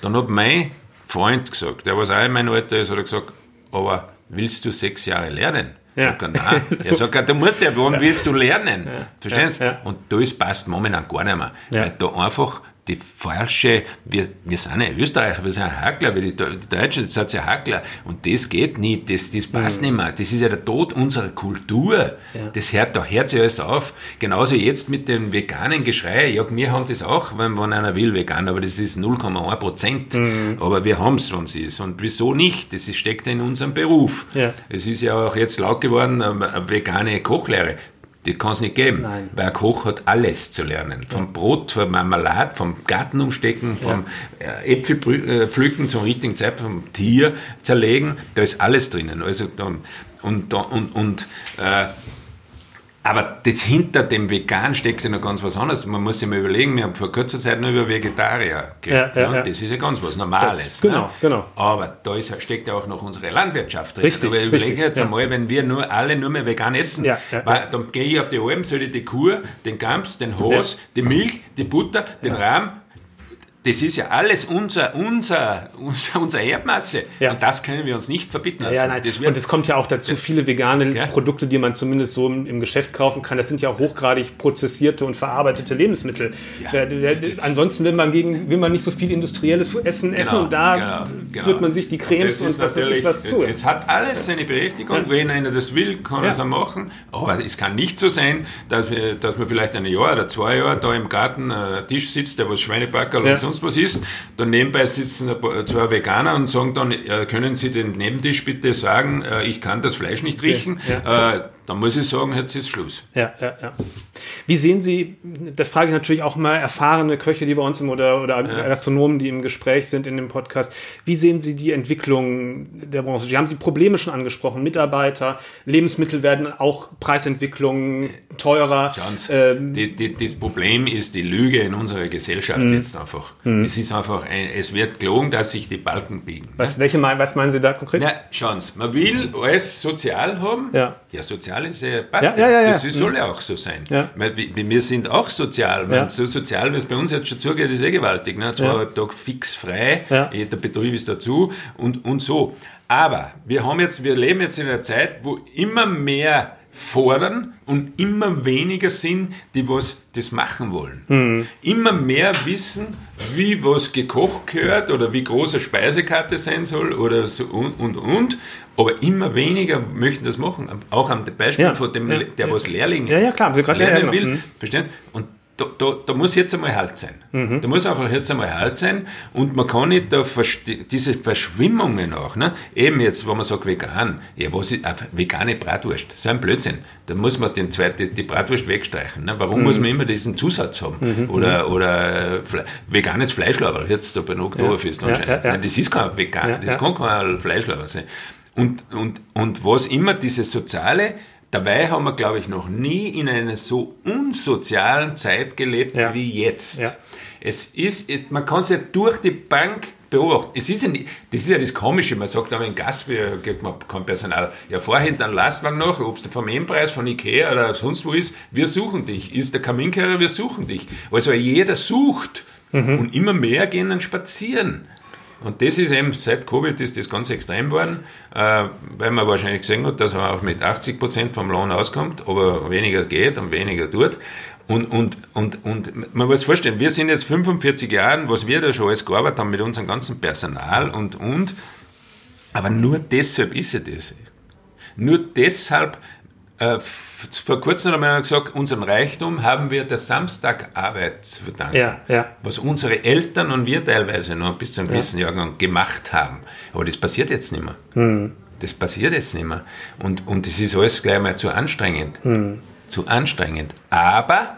Dann hat mein Freund gesagt, der was auch in meinem Alter ist, hat er gesagt, aber willst du sechs Jahre lernen? Ja. Sagt er, nein. [LAUGHS] Er sagt, du musst ja, warum willst du lernen? Ja, ja. Und das passt momentan gar nicht mehr. Weil da einfach die falsche, wir, wir sind ja Österreicher, wir sind ja Hackler, wie die, Deu- die Deutschen, das sind ja Hackler. Und das geht nicht, das, das passt nicht mehr. Das ist ja der Tod unserer Kultur. Das hört, da hört sich alles auf. Genauso jetzt mit dem veganen Geschrei. Ja, wir haben das auch, wenn, wenn einer will, vegan, aber das ist 0,1 Prozent. Aber wir haben es, wenn es ist. Und wieso nicht? Das ist, steckt ja in unserem Beruf. Ja. Es ist ja auch jetzt laut geworden, ähm, eine vegane Kochlehre. Die kann es nicht geben, Nein. weil ein Koch hat alles zu lernen. Vom Brot, vom Marmelade, vom Garten umstecken, vom äh, Äpfel äh, pflücken zum richtigen Zeitpunkt, vom Tier zerlegen, da ist alles drinnen. Also und, da- und, und äh, aber das hinter dem Vegan steckt ja noch ganz was anderes. Man muss sich mal überlegen, wir haben vor kurzer Zeit nur über Vegetarier geredet. Ja, ja, ne? ja. Das ist ja ganz was Normales. Das- genau, ne? genau. Aber da ist, steckt ja auch noch unsere Landwirtschaft drin. Richtig, Aber überlege richtig, jetzt einmal, wenn wir nur alle nur mehr vegan essen, weil, dann gehe ich auf die Alpen, soll ich die Kuh, den Gams, den Has, die Milch, die Butter, den Rahm, das ist ja alles unser, unser, unser, unser Erdmasse. Ja. Und das können wir uns nicht verbieten lassen. Ja, ja, das und es kommt ja auch dazu, viele vegane. Produkte, die man zumindest so im, im, Geschäft kaufen kann, das sind ja hochgradig prozessierte und verarbeitete Lebensmittel. Äh, ansonsten will man, gegen, will man nicht so viel industrielles Essen genau, essen und da genau, genau. führt man sich die Cremes und, und was weiß ich was zu. Es, es, hat alles seine Berechtigung. Wenn einer das will, kann er es auch machen. Aber es kann nicht so sein, dass, wir, dass man vielleicht ein Jahr oder zwei Jahre da im Garten äh, Tisch sitzt, der was Schweinebackerl und sonst was isst. Dann nebenbei sitzen zwei Veganer und sagen dann, äh, können Sie den Nebentisch bitte sagen, äh, ich kann das Fleisch nicht riechen. Ja. Dann muss ich sagen, jetzt ist Schluss. Ja, ja, ja. Wie sehen Sie, das frage ich natürlich auch mal erfahrene Köche, die bei uns im, oder, oder ja. Gastronomen, die im Gespräch sind in dem Podcast, wie sehen Sie die Entwicklung der Branche? Sie haben die Probleme schon angesprochen, Mitarbeiter, Lebensmittel werden auch Preisentwicklungen teurer. Ähm, die, die, das Problem ist die Lüge in unserer Gesellschaft mhm. jetzt einfach. Mhm. Es ist einfach, ein, es wird gelogen, dass sich die Balken biegen. Was, ne? welche, was meinen Sie da konkret? Na, schauen Sie, man will alles sozial haben. Ja, ja sozial ist ja, passt ja. ja, ja das soll ja auch so sein. Ja. Wir sind auch sozial. Ja. So sozial, wie es bei uns jetzt schon zugeht, ist eh gewaltig. Ne? Zwar ja. Tag fix frei, ja. der Betrieb ist dazu und, und so. Aber wir haben jetzt, wir leben jetzt in einer Zeit, wo immer mehr fordern und immer weniger sind, die was das machen wollen. Mhm. Immer mehr wissen, wie was gekocht gehört oder wie groß eine Speisekarte sein soll oder so und und und. Aber immer weniger möchten das machen. Auch am Beispiel ja, von dem, ja, der was Lehrling ja, ja, klar, Sie lernen will. Mhm. Verstehen? Und da, da, da, muss jetzt einmal Halt sein. Mhm. Da muss einfach jetzt einmal Halt sein und man kann nicht da diese Verschwimmungen auch, ne? eben jetzt, wenn man sagt vegan, ja, was ist, vegane Bratwurst, das ist ein Blödsinn. Da muss man den zweiten, die Bratwurst wegstreichen. Ne? Warum mhm. muss man immer diesen Zusatz haben? Mhm. Oder, mhm. oder Fle veganes Fleischlaber, jetzt da bei Oktoberfest ja. anscheinend. Ja, ja, Nein, das ist kein vegan, das kann kein Fleischlaber sein. Und, und, und was immer dieses Soziale, Dabei haben wir, glaube ich, noch nie in einer so unsozialen Zeit gelebt ja. wie jetzt. Ja. Es ist, man kann es ja durch die Bank beobachten. Es ist ja nicht, das ist ja das Komische, man sagt aber in Gast, wie geht man kein Personal. Ja, vorhin dann Lastwagen noch, ob es der Familienpreis von Ikea oder sonst wo ist, wir suchen dich. Ist der Kaminkehrer, wir suchen dich. Also jeder sucht. Mhm. Und immer mehr gehen dann spazieren. Und das ist eben, seit Covid ist das ganz extrem geworden, äh, weil man wahrscheinlich gesehen hat, dass man auch mit 80 Prozent vom Lohn auskommt, aber weniger geht und weniger tut. Und, und, und, und man muss vorstellen, wir sind jetzt 45 Jahre, was wir da schon alles gearbeitet haben mit unserem ganzen Personal und, und, aber nur deshalb ist ja das. Nur deshalb äh, vor kurzem haben wir gesagt, unseren Reichtum haben wir der Samstagarbeit zu verdanken. Ja, ja. Was unsere Eltern und wir teilweise noch bis zu einem gewissen ja. Jahrgang gemacht haben. Aber das passiert jetzt nicht mehr. Mhm. Das passiert jetzt nicht mehr. Und, und das ist alles gleich mal zu anstrengend. Mhm. Zu anstrengend. Aber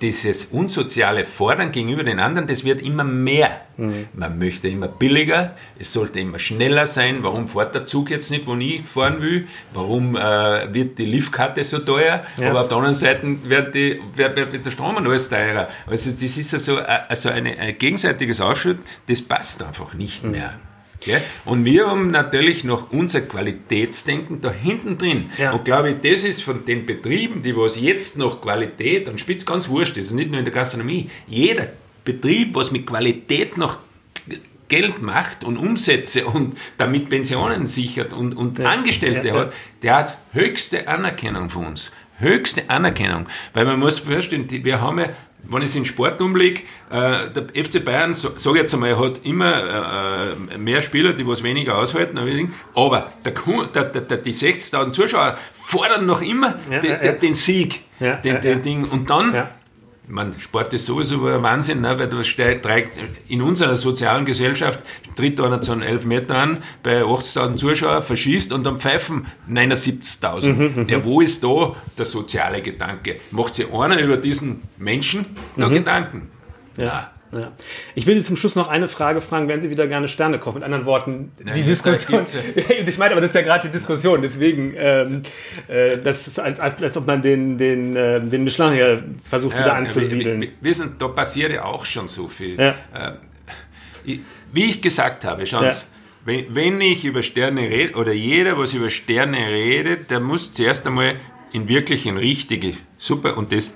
dieses unsoziale Fordern gegenüber den anderen, das wird immer mehr. Mhm. Man möchte immer billiger, es sollte immer schneller sein. Warum fährt der Zug jetzt nicht, wo ich fahren will? Warum äh, wird die Liftkarte so teuer? Ja. Aber auf der anderen Seite wird, die, wird, wird der Strom alles teurer. Also das ist also, also eine, ein gegenseitiges Ausschütten, das passt einfach nicht mhm. Gell? Und wir haben natürlich noch unser Qualitätsdenken da hinten drin. Ja. Und glaube ich, das ist von den Betrieben, die was jetzt noch Qualität und spitz ganz wurscht, das ist nicht nur in der Gastronomie, jeder Betrieb, was mit Qualität noch Geld macht und Umsätze und damit Pensionen sichert und, und ja. Angestellte ja, hat, der hat höchste Anerkennung von uns. Höchste Anerkennung. Weil man muss vorstellen, wir haben ja wenn ich es in Sport umlege, äh, der FC Bayern, so, sage ich jetzt einmal, hat immer äh, mehr Spieler, die was weniger aushalten, aber der, der, der, die 60.000 Zuschauer fordern noch immer ja, den, ja. den Sieg, den, den Ding. Und dann meine, Sport ist sowieso ein Wahnsinn, ne? weil du steigt, in unserer sozialen Gesellschaft tritt einer zu einem Elfmeter an, bei 80.000 Zuschauern, verschießt und dann pfeifen 79.000. Mhm, mhm, ja, wo ist da der soziale Gedanke? Macht sich einer über diesen Menschen noch mhm. Gedanken? Ja. ja. Ja. Ich will Sie zum Schluss noch eine Frage fragen. Werden Sie wieder gerne Sterne kochen? Mit anderen Worten, Nein, die Diskussion. [LAUGHS] ich meine, aber das ist ja gerade die Diskussion. Deswegen, ähm, äh, das ist als, als, als ob man den, den, äh, den Michelin hier versucht ja, wieder anzusiedeln. Ja, wissen, da passiert ja auch schon so viel. Ja. Äh, wie ich gesagt habe, schauen Sie, wenn, wenn ich über Sterne rede, oder jeder, was über Sterne redet, der muss zuerst einmal in wirklich in richtige Suppe und das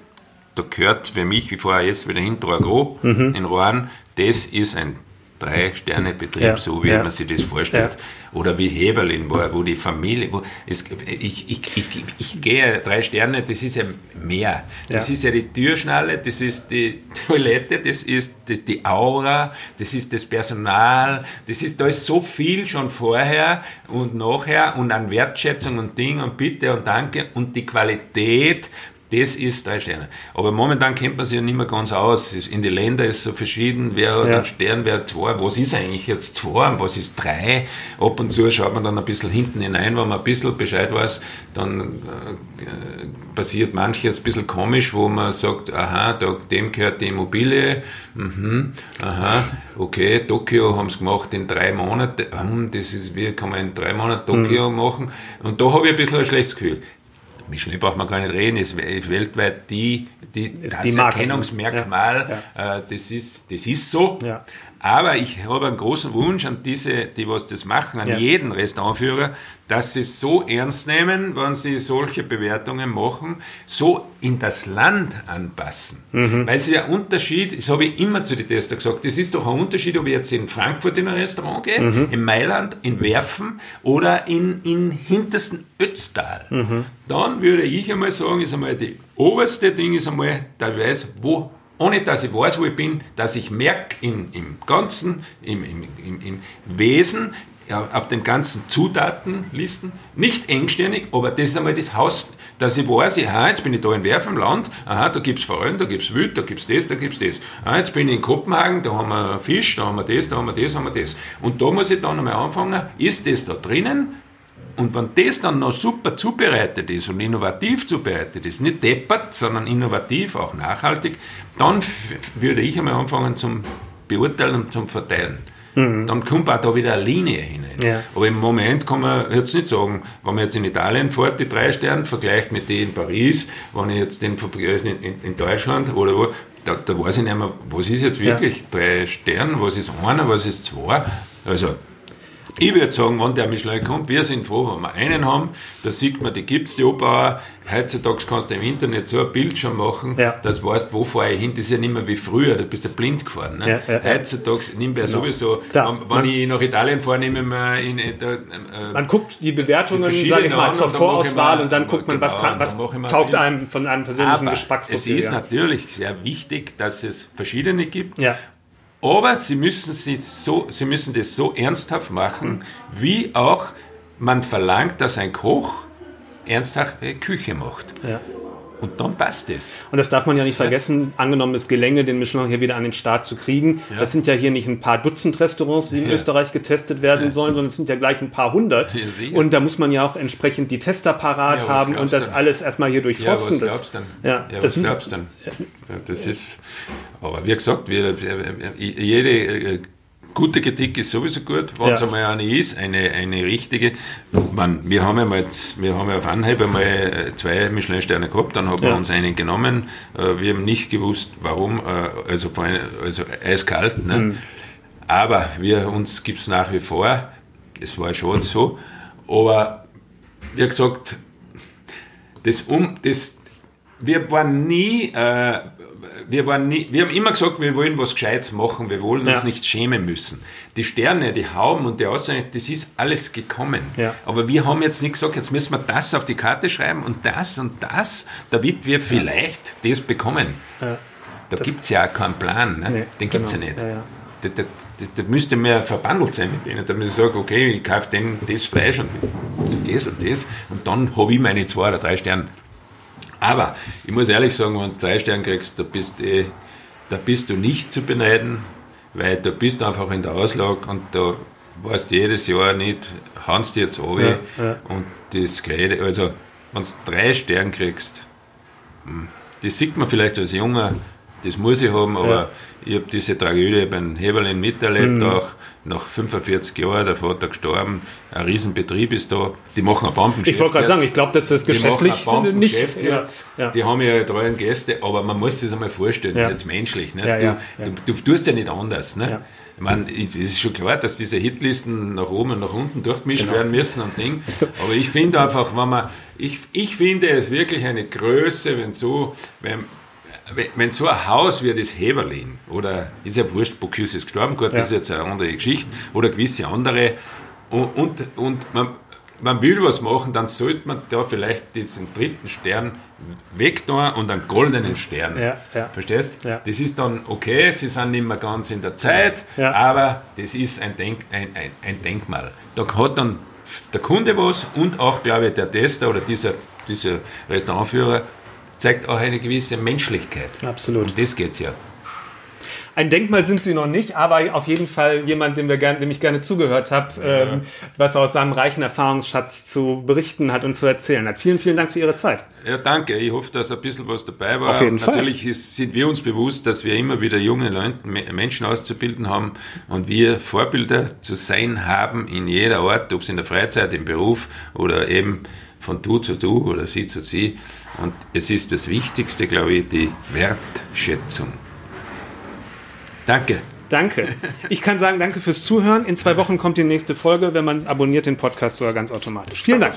da gehört für mich, ich fahre jetzt wieder hinter Agro mhm. in Rohren, das ist ein Drei-Sterne-Betrieb, ja, so wie ja. man sich das vorstellt. Ja. Oder wie Heberlin war, wo die Familie, wo es, ich, ich, ich, ich gehe drei Sterne, das ist ja mehr. Das ist ja die Türschnalle, das ist die [LAUGHS] Toilette, das ist die, die Aura, das ist das Personal, das ist, da ist so viel schon vorher und nachher und an Wertschätzung und Ding und Bitte und Danke und die Qualität das ist drei Sterne. Aber momentan kennt man sich ja nicht mehr ganz aus. In den Ländern ist es so verschieden, wer hat ja. einen Stern, wer hat zwei. Was ist eigentlich jetzt zwei und was ist drei? Ab und zu schaut man dann ein bisschen hinten hinein, wenn man ein bisschen Bescheid weiß, dann äh, passiert manches ein bisschen komisch, wo man sagt, aha, da, dem gehört die Immobilie, mhm, aha, okay, Tokio haben es gemacht in drei Monaten, hm, das ist, wie kann man in drei Monaten Tokio mhm. machen? Und da habe ich ein bisschen ein schlechtes Gefühl. Michelin braucht man gar nicht reden, ist weltweit die, die, das die Erkennungsmerkmal. Ja. Äh, das, ist, das ist so. Ja. Aber ich habe einen großen Wunsch an diese, die was das machen, an jeden Restaurantführer, dass sie es so ernst nehmen, wenn sie solche Bewertungen machen, so in das Land anpassen. Mhm. Weil es ist ja ein Unterschied, das habe ich immer zu den Tester gesagt, es ist doch ein Unterschied, ob ich jetzt in Frankfurt in ein Restaurant gehe, mhm. in Mailand, in Werfen oder in, in hintersten Ötztal. Mhm. Dann würde ich einmal sagen, ist einmal die oberste Ding ist einmal, da weiß, wo ohne dass ich weiß, wo ich bin, dass ich merke im, Ganzen, im, im, im, im Wesen, auf den ganzen Zutatenlisten, nicht engstirnig, aber das ist einmal das Haus, dass ich weiß, aha, jetzt bin ich da in Werf im Land, aha, da gibt es Forellen, da gibt es Wild, da gibt es das, da gibt es das. Ah, jetzt bin ich in Kopenhagen, da haben wir Fisch, da haben wir das, da haben wir das, da haben wir das. Und da muss ich dann einmal anfangen, ist das da drinnen? Und wenn das dann noch super zubereitet ist und innovativ zubereitet ist, nicht deppert, sondern innovativ, auch nachhaltig, dann würde ich einmal anfangen zum Beurteilen und zum Verteilen. Mhm. Dann kommt auch da wieder eine Linie hinein. Ja. Aber im Moment kann man jetzt nicht sagen, wenn man jetzt in Italien fährt, die drei Sterne, vergleicht mit denen in Paris, wenn ich jetzt den vergleiche in, in, in, Deutschland oder wo, da, da weiß ich nicht mehr, was ist jetzt wirklich ja. drei Sterne, was ist einer, was ist zwei. Also ich würde sagen, wenn der Michelin kommt, wir sind froh, wenn wir einen haben. Da sieht man, die gibt es, die Oper. Heutzutage kannst du im Internet so ein Bild schon machen, ja. dass du weißt, wo fahre ich hin. Das ist ja nicht mehr wie früher, da bist du blind gefahren. Ne? Ja, ja, Heutzutage nimmt er genau. sowieso, Klar, wenn, wenn ich nach Italien fahre, nehme wir in, in, äh, man guckt die Bewertungen, sage ich mal, zur Vorauswahl und dann guckt man, was, genau, kann, was taugt einem von einem persönlichen Geschmacksprofil. Es ist natürlich sehr wichtig, dass es verschiedene gibt. Aber sie müssen, sie, so, sie müssen das so ernsthaft machen, wie auch man verlangt, dass ein Koch ernsthaft Küche macht. Ja. Und dann passt es. Und das darf man ja nicht vergessen, ja. angenommen es gelänge, den Michelin hier wieder an den Start zu kriegen. Ja. Das sind ja hier nicht ein paar Dutzend Restaurants, die in ja. Österreich getestet werden sollen, sondern es sind ja gleich ein paar hundert. und da muss man ja auch entsprechend die Tester parat haben und das dann? alles erstmal hier durchforsten. Ja, was glaubst du denn? Ja, was glaubst du denn? Das ist, aber wie gesagt, wir, jede äh, Gute Kritik ist sowieso gut, wenn es ja. einmal eine ist, eine, eine richtige. Man, wir haben ja mal, wir haben ja auf Anhieb einmal zwei Michelin-Sterne gehabt, dann haben ja. wir uns einen genommen. Äh, wir haben nicht gewusst, warum, äh, also, also eiskalt. Ne? Mhm. Aber wir, uns gibt es nach wie vor, es war schon so, aber wie gesagt, das, um, das, wir waren nie äh, wir, waren nie, wir haben immer gesagt, wir wollen was Gescheites machen, wir wollen uns nicht schämen müssen. Die Sterne, die Hauben und die Auszeichnungen, das ist alles gekommen. Ja. Aber wir haben jetzt nicht gesagt, jetzt müssen wir das auf die Karte schreiben und das und das, damit wir vielleicht ja. das bekommen. Ja. Da gibt es ja auch keinen Plan, ne? nee, den gibt es genau. ja nicht. Da, da, da, da, müsste mehr verbandelt sein mit denen. Da müsste ich sagen, okay, ich kaufe den das Fleisch und das und das und dann habe ich meine zwei oder drei Sterne. Aber ich muss ehrlich sagen, wenn du drei Sterne kriegst, da bist, eh, da bist du nicht zu beneiden, weil da bist du einfach in der Auslage und da weißt du jedes Jahr nicht, du jetzt runter ja, ja. und das Gerede, also wenn du drei Sterne kriegst, hm, das sieht man vielleicht als Junger, das muss ich haben, aber ja. ich habe diese Tragödie beim Heberlin miterlebt mhm. auch nach 45 Jahren, der Vater gestorben, ein Riesenbetrieb ist da, die machen ein Bombengeschäft. Ich wollte gerade sagen, ich glaube, dass das geschäftlich nicht... Jetzt. Ja, ja. Die haben ja treuen Gäste, aber man muss sich das einmal vorstellen, ja. jetzt menschlich. Ne? Du, du, du, tust ja nicht anders. Ne? Ich meine, es ist schon klar, dass diese Hitlisten nach oben und nach unten durchgemischt genau. werden müssen und Ding. Aber ich finde einfach, wenn man, ich, ich finde es wirklich eine Größe, wenn so, wenn wenn so ein Haus wie das Heberlin, oder ist ja wurscht, Bocuse ist gestorben, gut, ja. das ist jetzt eine andere Geschichte, oder gewisse andere, und, und, und man, man will was machen, dann sollte man da vielleicht diesen dritten Stern wegtun und einen goldenen Stern. Ja, ja. Verstehst? Das ist dann okay, sie sind nicht mehr ganz in der Zeit, aber das ist ein, Denk, ein, ein, ein Denkmal. Da hat dann der Kunde was und auch, glaube ich, der Tester oder dieser, dieser Restaurantführer zeigt auch eine gewisse Menschlichkeit. Absolut. Und das geht es ja. Ein Denkmal sind sie noch nicht, aber auf jeden Fall jemand, dem, wir gern, dem ich gerne zugehört habe, ja. ähm, was aus seinem reichen Erfahrungsschatz zu berichten hat und zu erzählen hat. Vielen, vielen Dank für Ihre Zeit. Ja, danke. Ich hoffe, dass ein bisschen was dabei war. Auf jeden Fall. Natürlich ist, sind wir uns bewusst, dass wir immer wieder junge Leute, Menschen auszubilden haben und wir Vorbilder zu sein haben in jeder Art, ob es in der Freizeit, im Beruf oder eben von du zu du oder sie zu sie. Und es ist das Wichtigste, glaube ich, die Wertschätzung. Danke. Danke. Ich kann sagen, danke fürs Zuhören. In zwei Wochen kommt die nächste Folge. Wenn man abonniert den Podcast sogar ganz automatisch. Vielen Dank.